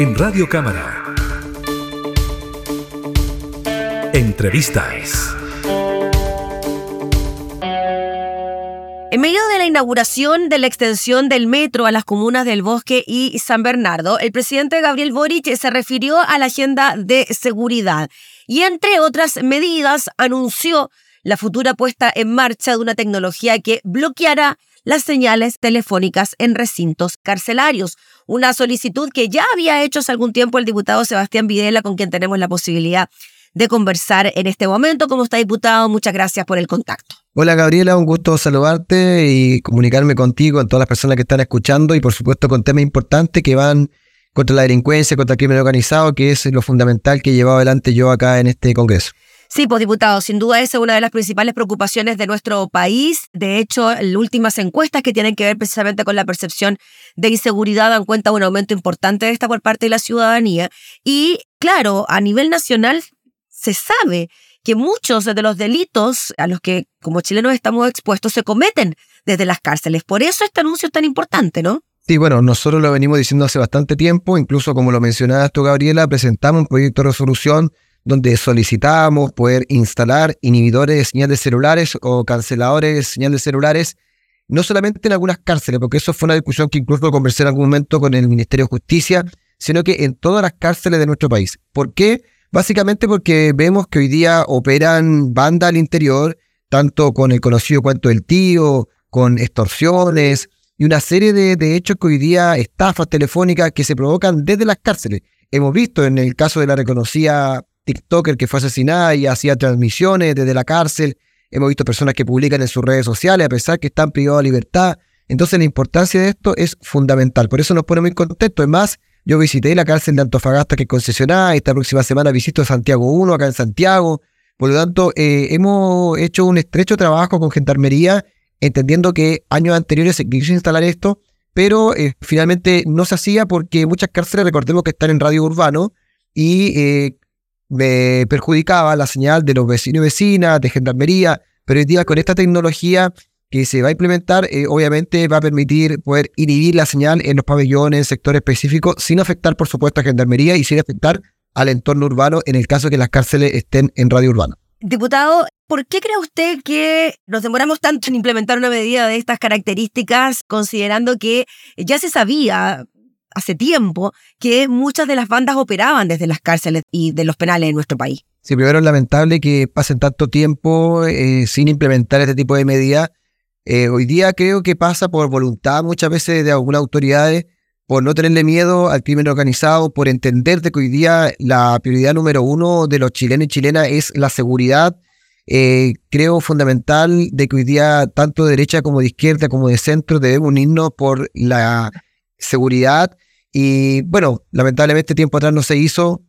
en Radio Cámara. Entrevistas. En medio de la inauguración de la extensión del metro a las comunas del Bosque y San Bernardo, el presidente Gabriel Boric se refirió a la agenda de seguridad y, entre otras medidas, anunció la futura puesta en marcha de una tecnología que bloqueará las señales telefónicas en recintos carcelarios. Una solicitud que ya había hecho hace algún tiempo el diputado Sebastián Videla, con quien tenemos la posibilidad de conversar en este momento. ¿Cómo está, diputado? Muchas gracias por el contacto. Hola, Gabriela, un gusto saludarte y comunicarme contigo, con todas las personas que están escuchando y, por supuesto, con temas importantes que van contra la delincuencia, contra el crimen organizado, que es lo fundamental que he llevado adelante yo acá en este Congreso. Sí, pues diputado, sin duda esa es una de las principales preocupaciones de nuestro país. De hecho, las últimas encuestas que tienen que ver precisamente con la percepción de inseguridad dan cuenta de un aumento importante de esta por parte de la ciudadanía. Y claro, a nivel nacional se sabe que muchos de los delitos a los que como chilenos estamos expuestos se cometen desde las cárceles. Por eso este anuncio es tan importante, ¿no? Sí, bueno, nosotros lo venimos diciendo hace bastante tiempo, incluso como lo mencionabas tú, Gabriela, presentamos un proyecto de resolución donde solicitamos poder instalar inhibidores de señales celulares o canceladores de señales celulares, no solamente en algunas cárceles, porque eso fue una discusión que incluso conversé en algún momento con el Ministerio de Justicia, sino que en todas las cárceles de nuestro país. ¿Por qué? Básicamente porque vemos que hoy día operan bandas al interior, tanto con el conocido cuento del tío, con extorsiones y una serie de, de hechos que hoy día, estafas telefónicas que se provocan desde las cárceles. Hemos visto en el caso de la reconocida TikToker que fue asesinada y hacía transmisiones desde la cárcel. Hemos visto personas que publican en sus redes sociales a pesar que están privados de libertad. Entonces la importancia de esto es fundamental. Por eso nos pone muy contentos. Es más, yo visité la cárcel de Antofagasta que es concesionada. Esta próxima semana visito Santiago 1 acá en Santiago. Por lo tanto, eh, hemos hecho un estrecho trabajo con Gendarmería, entendiendo que años anteriores se quiso instalar esto, pero eh, finalmente no se hacía porque muchas cárceles, recordemos que están en radio urbano, y eh, me perjudicaba la señal de los vecinos y vecinas, de gendarmería, pero hoy día con esta tecnología que se va a implementar, eh, obviamente va a permitir poder inhibir la señal en los pabellones, sectores específicos, sin afectar, por supuesto, a gendarmería y sin afectar al entorno urbano en el caso de que las cárceles estén en radio urbana. Diputado, ¿por qué cree usted que nos demoramos tanto en implementar una medida de estas características, considerando que ya se sabía hace tiempo que muchas de las bandas operaban desde las cárceles y de los penales en nuestro país. Sí, primero es lamentable que pasen tanto tiempo eh, sin implementar este tipo de medidas. Eh, hoy día creo que pasa por voluntad muchas veces de algunas autoridades, por no tenerle miedo al crimen organizado, por entender que hoy día la prioridad número uno de los chilenos y chilenas es la seguridad. Eh, creo fundamental de que hoy día tanto de derecha como de izquierda como de centro debemos unirnos por la seguridad. Y bueno, lamentablemente tiempo atrás no se hizo,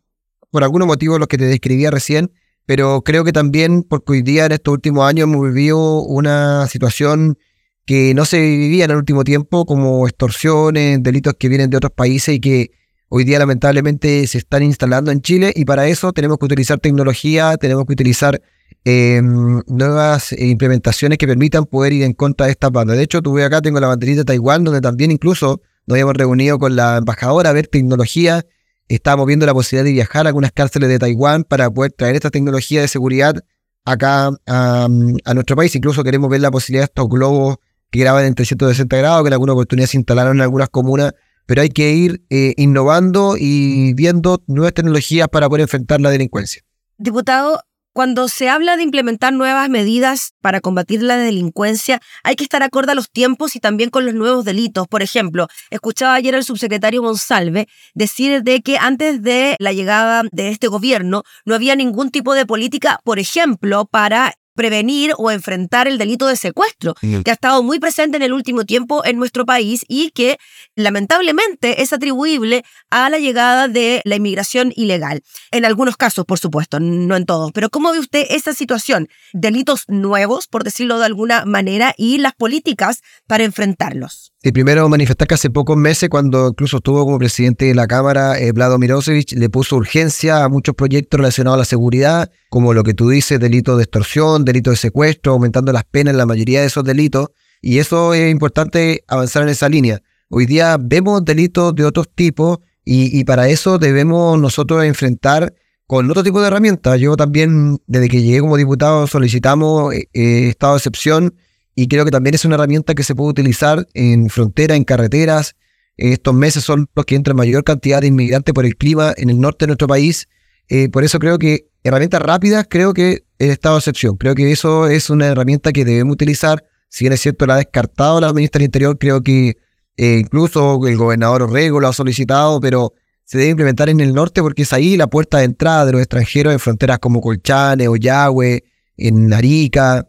por algunos motivos los que te describía recién, pero creo que también porque hoy día en estos últimos años hemos vivido una situación que no se vivía en el último tiempo, como extorsiones, delitos que vienen de otros países y que hoy día lamentablemente se están instalando en Chile y para eso tenemos que utilizar tecnología, tenemos que utilizar em, nuevas implementaciones que permitan poder ir en contra de estas bandas. De hecho, tuve acá, tengo la banderita de Taiwán, donde también incluso nos habíamos reunido con la embajadora a ver tecnología. Estábamos viendo la posibilidad de viajar a algunas cárceles de Taiwán para poder traer esta tecnología de seguridad acá a, nuestro país. Incluso queremos ver la posibilidad de estos globos que graban en 360 grados, que en alguna oportunidad se instalaron en algunas comunas. Pero hay que ir eh, innovando y viendo nuevas tecnologías para poder enfrentar la delincuencia. Diputado, cuando se habla de implementar nuevas medidas para combatir la delincuencia, hay que estar acorde a los tiempos y también con los nuevos delitos. Por ejemplo, escuchaba ayer al subsecretario Monsalve decir de que antes de la llegada de este gobierno no había ningún tipo de política, por ejemplo, para prevenir o enfrentar el delito de secuestro, que ha estado muy presente en el último tiempo en nuestro país y que lamentablemente es atribuible a la llegada de la inmigración ilegal. En algunos casos, por supuesto, no en todos. Pero ¿cómo ve usted esa situación? Delitos nuevos, por decirlo de alguna manera, y las políticas para enfrentarlos. Sí, primero manifestar que hace pocos meses, cuando incluso estuvo como presidente de la Cámara, eh, Vlado Mirosevic, le puso urgencia a muchos proyectos relacionados a la seguridad, como lo que tú dices, delito de extorsión, delito de secuestro, aumentando las penas en la mayoría de esos delitos. Y eso es importante avanzar en esa línea. Hoy día vemos delitos de otros tipos Y, para eso debemos nosotros enfrentar con otro tipo de herramientas. Yo también, desde que llegué como diputado, solicitamos eh, eh, estado de excepción y creo que también es una herramienta que se puede utilizar en frontera, en carreteras. Estos meses son los que entra mayor cantidad de inmigrantes por el clima en el norte de nuestro país. Eh, por eso creo que herramientas rápidas, creo que el estado de excepción. Creo que eso es una herramienta que debemos utilizar. Si bien es cierto, la ha descartado la ministra del Interior, creo que eh, incluso el gobernador Orrego lo ha solicitado, pero se debe implementar en el norte porque es ahí la puerta de entrada de los extranjeros en fronteras como Colchane, Oyagüe, en Arica.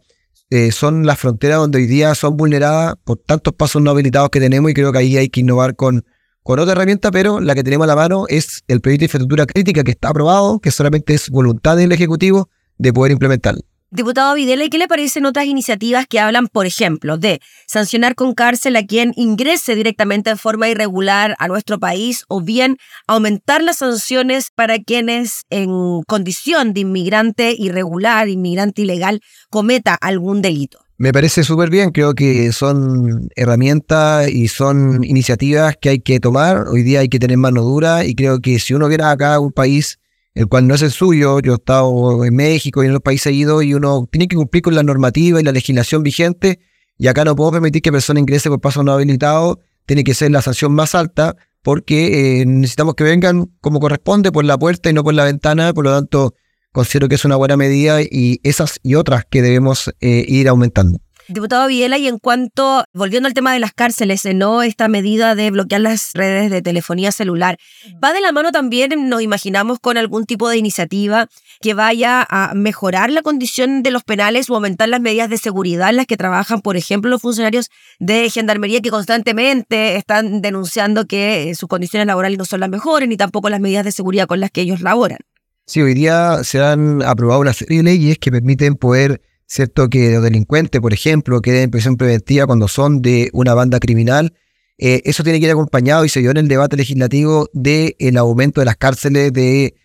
Eh, son las fronteras donde hoy día son vulneradas por tantos pasos no habilitados que tenemos y creo que ahí hay que innovar con, con otra herramienta, pero la que tenemos a la mano es el proyecto de infraestructura crítica que está aprobado, que solamente es voluntad del Ejecutivo de poder implementarlo. Diputado Videla, ¿y qué le parecen otras iniciativas que hablan, por ejemplo, de sancionar con cárcel a quien ingrese directamente en forma irregular a nuestro país o bien aumentar las sanciones para quienes en condición de inmigrante irregular, inmigrante ilegal, cometa algún delito? Me parece súper bien, creo que son herramientas y son iniciativas que hay que tomar. Hoy día hay que tener mano dura y creo que si uno viene acá un país el cual no es el suyo. Yo he estado en México y en otros países he ido y uno tiene que cumplir con la normativa y la legislación vigente. Y acá no puedo permitir que persona ingrese por paso no habilitado. Tiene que ser la sanción más alta porque eh, necesitamos que vengan como corresponde por la puerta y no por la ventana. Por lo tanto, considero que es una buena medida y esas y otras que debemos eh, ir aumentando. Diputado Viela, y en cuanto, volviendo al tema de las cárceles, eh, ¿no? Esta medida de bloquear las redes de telefonía celular, ¿va de la mano también, nos imaginamos, con algún tipo de iniciativa que vaya a mejorar la condición de los penales o aumentar las medidas de seguridad en las que trabajan, por ejemplo, los funcionarios de Gendarmería que constantemente están denunciando que eh, sus condiciones laborales no son las mejores, ni tampoco las medidas de seguridad con las que ellos laboran? Sí, hoy día se han aprobado una serie de leyes que permiten poder ¿cierto? Que los delincuentes, por ejemplo, queden en prisión preventiva cuando son de una banda criminal. Eh, eso tiene que ir acompañado y se dio en el debate legislativo del el aumento de las cárceles, de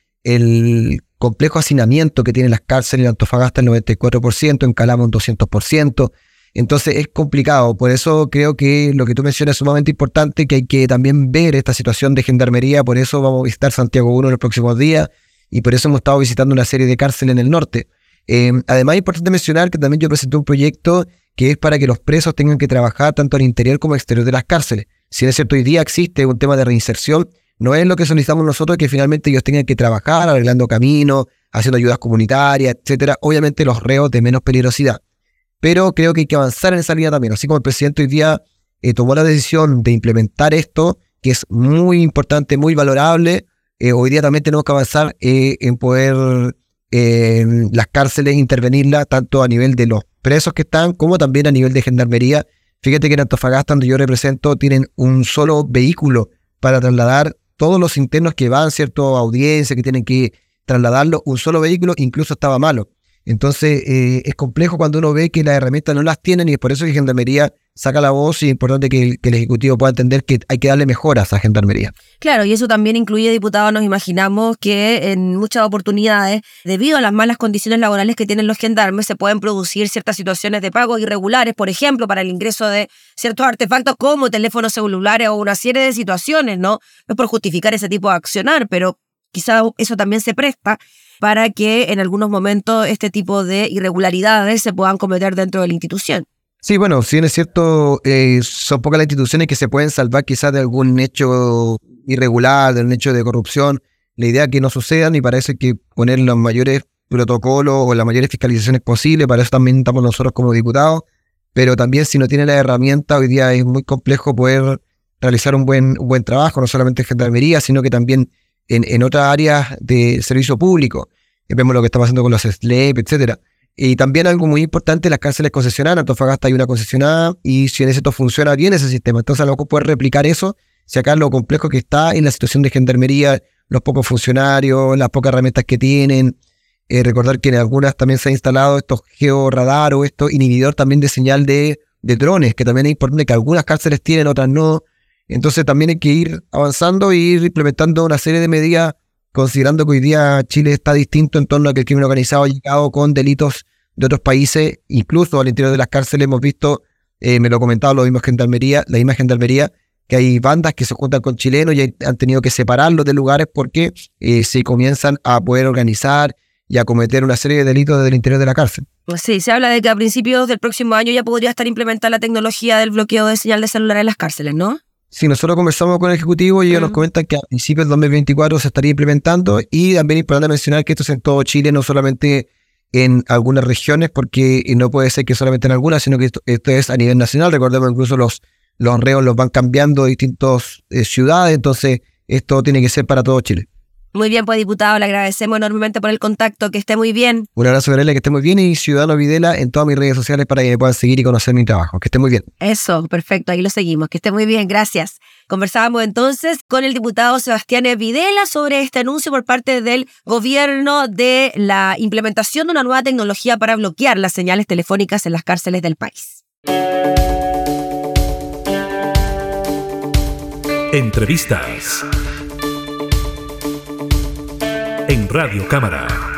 complejo hacinamiento que tienen las cárceles en Antofagasta el 94%, en Calama un 200%. Entonces es complicado, por eso creo que lo que tú mencionas es sumamente importante, que hay que también ver esta situación de gendarmería, por eso vamos a visitar Santiago 1 en los próximos días y por eso hemos estado visitando una serie de cárceles en el norte. Eh, además, es importante mencionar que también yo presenté un proyecto que es para que los presos tengan que trabajar tanto al interior como al exterior de las cárceles. Si es cierto, hoy día existe un tema de reinserción, no es lo que solicitamos nosotros que finalmente ellos tengan que trabajar arreglando caminos, haciendo ayudas comunitarias, etcétera. Obviamente los reos de menos peligrosidad. Pero creo que hay que avanzar en esa línea también. Así como el presidente hoy día eh, tomó la decisión de implementar esto, que es muy importante, muy valorable, eh, hoy día también tenemos que avanzar en poder en las cárceles, intervenirla tanto a nivel de los presos que están como también a nivel de gendarmería. Fíjate que en Antofagasta, donde yo represento, tienen un solo vehículo para trasladar todos los internos que van, ¿cierto? Audiencia, que tienen que trasladarlo, un solo vehículo, incluso estaba malo. Entonces eh, es complejo cuando uno ve que las herramientas no las tienen y es por eso que Gendarmería saca la voz y es importante que, el Ejecutivo pueda entender que hay que darle mejoras a Gendarmería. Claro, y eso también incluye, diputados, nos imaginamos que en muchas oportunidades, debido a las malas condiciones laborales que tienen los gendarmes, se pueden producir ciertas situaciones de pagos irregulares, por ejemplo, para el ingreso de ciertos artefactos como teléfonos celulares o una serie de situaciones, ¿no? No es por justificar ese tipo de accionar, pero quizá eso también se presta para que en algunos momentos este tipo de irregularidades se puedan cometer dentro de la institución. Sí, bueno, si es cierto, eh, son pocas las instituciones que se pueden salvar quizás de algún hecho irregular, de un hecho de corrupción. La idea es que no sucedan y parece que poner los mayores protocolos o las mayores fiscalizaciones posibles, para eso también estamos nosotros como diputados, pero también si no tiene la herramienta, hoy día es muy complejo poder realizar un buen, buen trabajo, no solamente en gendarmería, sino que también en, otras áreas de servicio público. Eh, vemos lo que está pasando con los SLEP, etcétera. Y también algo muy importante, las cárceles concesionadas. Antofagasta hay una concesionada y si en ese funciona bien ese sistema. Entonces a lo mejor puede replicar eso, si acá lo complejo que está en la situación de gendarmería, los pocos funcionarios, las pocas herramientas que tienen. Eh, recordar que en algunas también se ha instalado estos georradar o esto inhibidor también de señal de drones, que también es importante que algunas cárceles tienen, otras no. Entonces también hay que ir avanzando e ir implementando una serie de medidas, considerando que hoy día Chile está distinto en torno a que el crimen organizado ha llegado con delitos de otros países, incluso al interior de las cárceles hemos visto, eh, me lo comentaba lo mismo gendarmería, la misma gendarmería, que hay bandas que se juntan con chilenos y han tenido que separarlos de lugares porque eh, se comienzan a poder organizar y a cometer una serie de delitos desde el interior de la cárcel. Sí, se habla de que a principios del próximo año ya podría estar implementada la tecnología del bloqueo de señal de celular en las cárceles, ¿no? Sí, nosotros conversamos con el Ejecutivo y ellos nos comentan que a principios del 2024 se estaría implementando y también es importante mencionar que esto es en todo Chile, no solamente en algunas regiones, porque no puede ser que solamente en algunas, sino que esto, es a nivel nacional. Recordemos incluso los, los reos los van cambiando de distintas eh, ciudades, entonces esto tiene que ser para todo Chile. Muy bien, pues diputado, le agradecemos enormemente por el contacto, que esté muy bien. Un abrazo, Gabriela, que esté muy bien y Ciudadano Videla en todas mis redes sociales para que me puedan seguir y conocer mi trabajo. Que esté muy bien. Eso, perfecto, ahí lo seguimos. Que esté muy bien, gracias. Conversábamos entonces con el diputado Sebastián Videla sobre este anuncio por parte del gobierno de la implementación de una nueva tecnología para bloquear las señales telefónicas en las cárceles del país. Entrevistas en Radio Cámara.